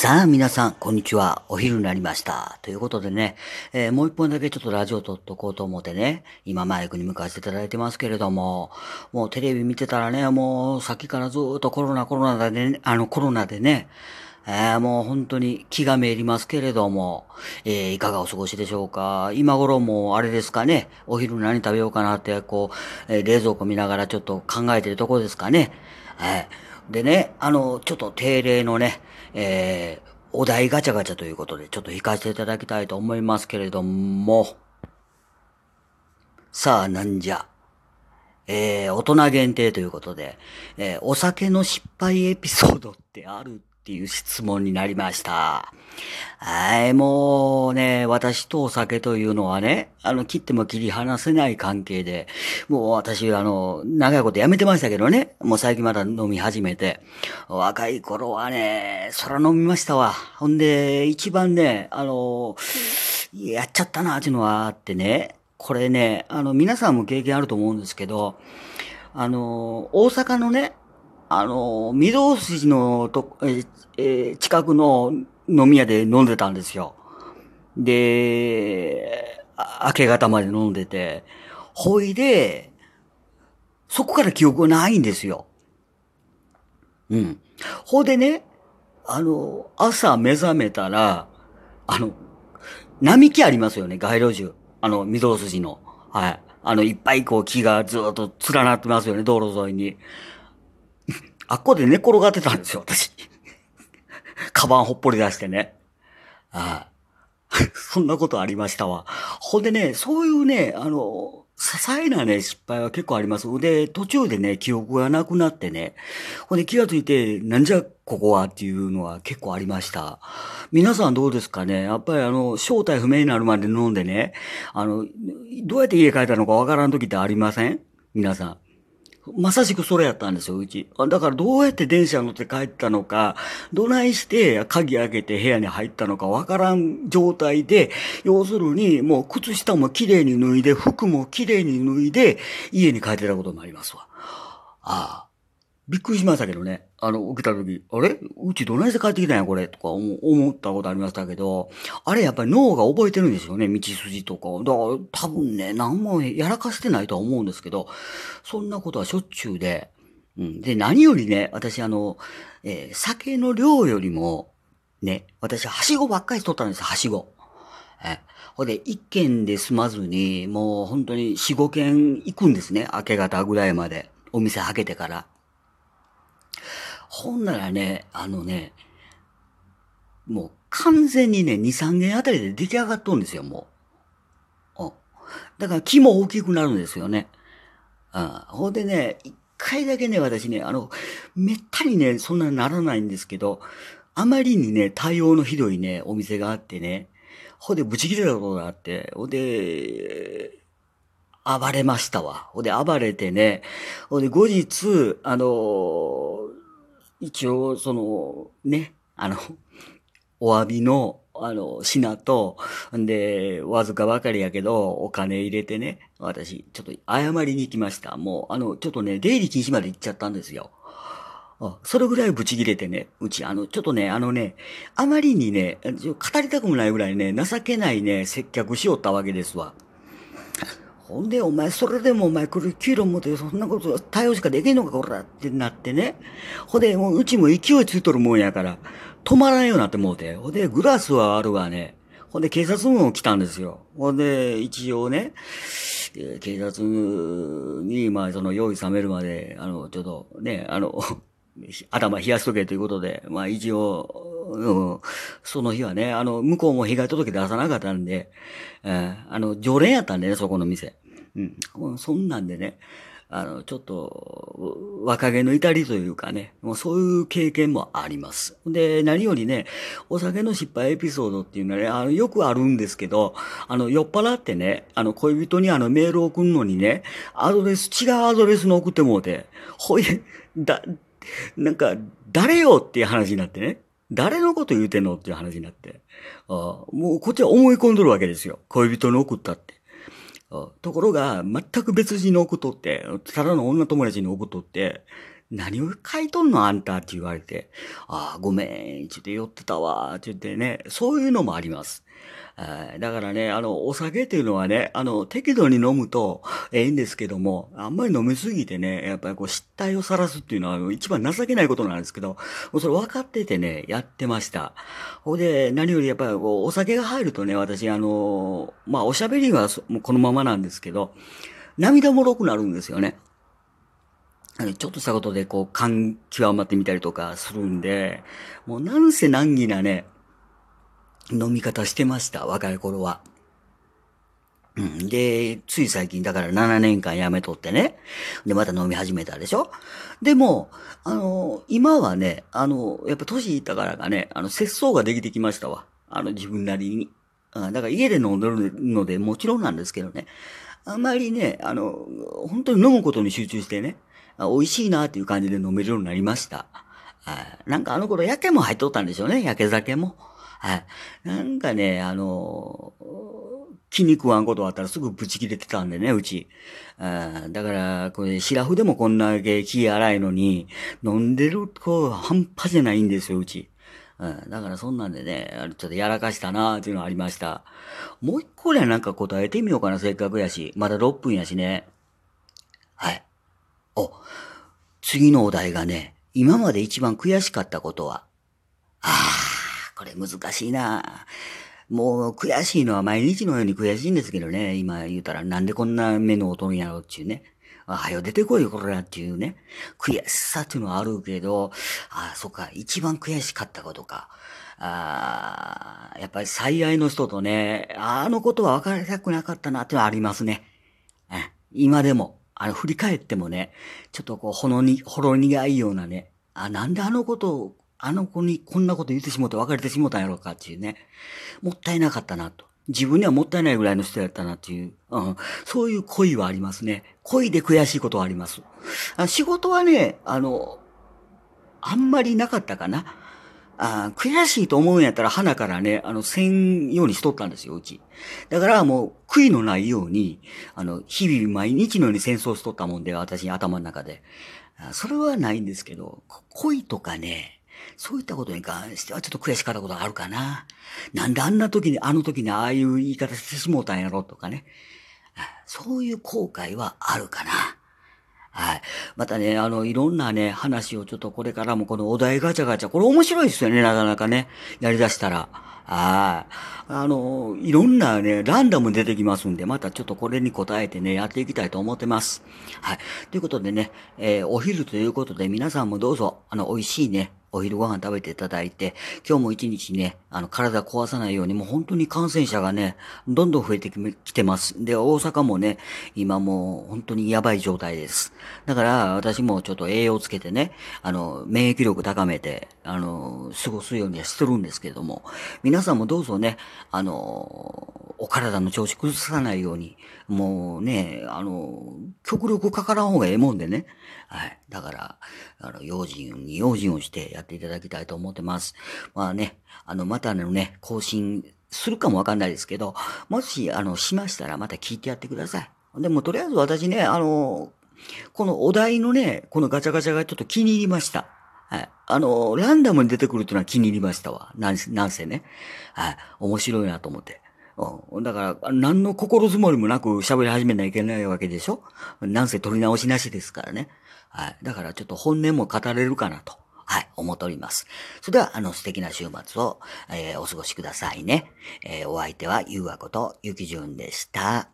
さあ、皆さん、こんにちは。お昼になりました。ということでね、えーもう一本だけちょっとラジオ撮っとこうと思ってね、今マイクに向かわせていただいてますけれども、もうテレビ見てたらね、もうさっきからずっとコロナコロナでね、あのコロナでね、えーもう本当に気がめいりますけれども、えーいかがお過ごしでしょうか。今頃もあれですかね、お昼何食べようかなって、こう、え冷蔵庫見ながらちょっと考えてるところですかね。はい。でね、あの、ちょっと定例のね、えーお題ガチャガチャということで、ちょっと引かせていただきたいと思いますけれども、さあ、なんじゃ。えー、大人限定ということで、えーお酒の失敗エピソードってあるっていう質問になりました。はい、もうね、私とお酒というのはね、あの、切っても切り離せない関係で、もう私、あの、長いことやめてましたけどね、もう最近まだ飲み始めて、若い頃はね、そら飲みましたわ。ほんで、一番ね、あの、やっちゃったなっていうのはあってね、これね、あの、皆さんも経験あると思うんですけど、あの、大阪のね、あの、御堂筋のと、ええ近くの飲み屋で飲んでたんですよ。で、明け方まで飲んでて、ほいで、そこから記憶がないんですよ。うん。ほいでね、あの、朝目覚めたら、あの、並木ありますよね、街路樹。あの、御堂筋の。はい。あの、いっぱいこう木がずっと連なってますよね、道路沿いに。あっこで寝転がってたんですよ、私。カバンほっぽり出してね。ああ。そんなことありましたわ。ほんでね、そういうね、あの、些細なね、失敗は結構あります。で、途中でね、記憶がなくなってね、ほんで気がついて、なんじゃここはっていうのは結構ありました。皆さんどうですかね？やっぱりあの、正体不明になるまで飲んでね、あの、どうやって家帰ったのかわからん時ってありません？皆さん。まさしくそれやったんですよ、うち。だからどうやって電車乗って帰ったのか、どないして鍵開けて部屋に入ったのかわからん状態で、要するにもう靴下も綺麗に脱いで、服も綺麗に脱いで、家に帰ってたこともありますわ。ああ。びっくりしましたけどね。あの、起きた時、あれ？うちどないして帰ってきたんや、これ？とか思ったことありましたけど、あれやっぱり脳が覚えてるんですよね、道筋とか。だから多分ね、何もやらかしてないとは思うんですけど、そんなことはしょっちゅうで、うん。で、何よりね、私あの、えー酒の量よりも、ね、私はしごばっかり取ったんです、はしご。えほんで、一軒で済まずに、もう本当に四五軒行くんですね、明け方ぐらいまで。お店開けてから。ほんならね、あのね、もう完全にね、2、3軒あたりで出来上がっとるんですよ、もう。だから木も大きくなるんですよね。うん。ほんでね、一回だけね、私ね、あの、めったにね、そんなにならないんですけど、あまりにね、対応のひどいね、お店があってね、ほんで、ブチ切れたことがあって、ほんで、暴れましたわ。ほんで、暴れてね、ほんで、後日、あの一応、その、ね、あの、お詫びの、あの、品と、んで、わずかばかりやけど、お金入れてね、私、ちょっと謝りに行きました。もう、あの、ちょっとね、出入り禁止まで行っちゃったんですよ。あそれぐらいブチ切れてね、うち、あの、ちょっとね、あのね、あまりにね、語りたくもないぐらいね、情けないね、接客しよったわけですわ。ほんで、お前、それでもお前、これ、給料持って、そんなこと、対応しかできんのか、こらってなってね。ほで、もう、うちも勢いついとるもんやから、止まらんようになってもうて。ほで、グラスはあるわね。ほんで、警察も来たんですよ。ほんで、一応ね、警察に、まあ、その、用意冷めるまで、あの、ちょっと、ね、あの、頭冷やしとけということで、まあ一応、うん、その日はね、あの、向こうも被害届出さなかったんで、えーあの、常連やったんでね、そこの店。うん。そんなんでね、あの、ちょっと、若気の至りというかね、もうそういう経験もあります。で、何よりね、お酒の失敗エピソードっていうのはね、あの、よくあるんですけど、あの、酔っ払ってね、あの、恋人にあの、メールを送るのにね、アドレス、違うアドレスの送ってもうて、ほい、だ、なんか、誰よっていう話になってね。誰のこと言うてんのっていう話になって。あもうこっちは思い込んどるわけですよ。恋人に送ったって。ところが、全く別人に送っとって、ただの女友達に送っとって、何を書いとんのあんたって言われて、ああ、ごめん、ちょっと酔ってたわ、って言ってね、そういうのもあります。だからね、あの、お酒っていうのはね、あの、適度に飲むとええんですけども、あんまり飲みすぎてね、やっぱりこう失態を晒すっていうのは一番情けないことなんですけど、もうそれ分かっててね、やってました。ほんで、何よりやっぱりこう、お酒が入るとね、私あの、まあ、おしゃべりはこのままなんですけど、涙もろくなるんですよね。ちょっとしたことでこう感極まってみたりとかするんで、もうなんせ難儀なね、飲み方してました、若い頃は。うん。で、つい最近だから7年間やめとってね。で、また飲み始めたでしょでも、あの、今はね、あの、やっぱ年いったからかね、あの、節操ができてきましたわ。あの、自分なりに。だから家で飲んでるのでもちろんなんですけどね。あんまりね、あの、本当に飲むことに集中してね、美味しいなっていう感じで飲めるようになりました。なんかあの頃、焼けも入っとったんでしょうね、焼け酒も。はい。なんかね、あの、気に食わんことあったらすぐブチ切れてたんでね、うち。あだから、これ、シラフでもこんだけ気荒いのに、飲んでる子半端じゃないんですよ、うち。うん、だからそんなんでね、ちょっとやらかしたなーっていうのがありました。もう一個でなんか答えてみようかな、せっかくやし。まだ6分やしね。はい。お、次のお題がね、今まで一番悔しかったことは、ああ、これ難しいな。もう悔しいのは毎日のように悔しいんですけどね。今言うたらなんでこんな目の音んやろうっていうね。あ、はよ出てこいよ、これやっていうね。悔しさっていうのはあるけど、あ、そっか、一番悔しかったことか。あやっぱり最愛の人とね、あのことは別れたくなかったなってのはありますね。今でも、あの、振り返ってもね、ちょっとこう、ほのに、ほろ苦いようなね、あ、なんであのことを、あの子にこんなこと言ってしもって別れてしもたんやろうかっていうね、もったいなかったなと。自分にはもったいないぐらいの人やったなっていう、うん、そういう恋はありますね。恋で悔しいことはあります。あ仕事はね、あの、あんまりなかったかな。あ悔しいと思うんやったら鼻からね、あの、せんようにしとったんですよ、うち。だからもう、悔いのないように、あの、日々毎日のように戦争しとったもんで、私頭の中で。それはないんですけど、恋とかね、そういったことに関してはちょっと悔しかったことがあるかな。なんであんな時に、あの時にああいう言い方してしもうたんやろとかね。そういう後悔はあるかな。はい。またね、あの、いろんなね、話をちょっとこれからもこのお題ガチャガチャ、これ面白いですよね、なかなかね。やり出したら。はい。あの、いろんなね、ランダム出てきますんで、またちょっとこれに答えてね、やっていきたいと思ってます。はい。ということでね、えー、お昼ということで皆さんもどうぞ、あの、美味しいね、お昼ご飯食べていただいて、今日も一日ね、あの、体壊さないように、もう本当に感染者がね、どんどん増えてきてます。で、大阪もね、今もう本当にやばい状態です。だから、私もちょっと栄養つけてね、あの、免疫力高めて、あの、過ごすようにはしてるんですけれども、皆さんもどうぞね、あの、お体の調子崩さないように、もうね、あの、極力かからん方がええもんでね。はい。だから、あの、用心に用心をしてやっていただきたいと思ってます。まあね、あの、またのね、更新するかもわかんないですけど、もし、あの、しましたらまた聞いてやってください。でも、とりあえず私ね、あの、このお題のね、このガチャガチャがちょっと気に入りました。はい。あの、ランダムに出てくるっていうのは気に入りましたわ。なん、なんせね。はい。面白いなと思って。うん。だから、何の心づもりもなく喋り始めないといけないわけでしょ？なんせ取り直しなしですからね。はい。だからちょっと本音も語れるかなと。はい、思っております。それでは、あの、素敵な週末を、えー、お過ごしくださいね。えー、お相手は、ゆうわこと、ゆきじゅんでした。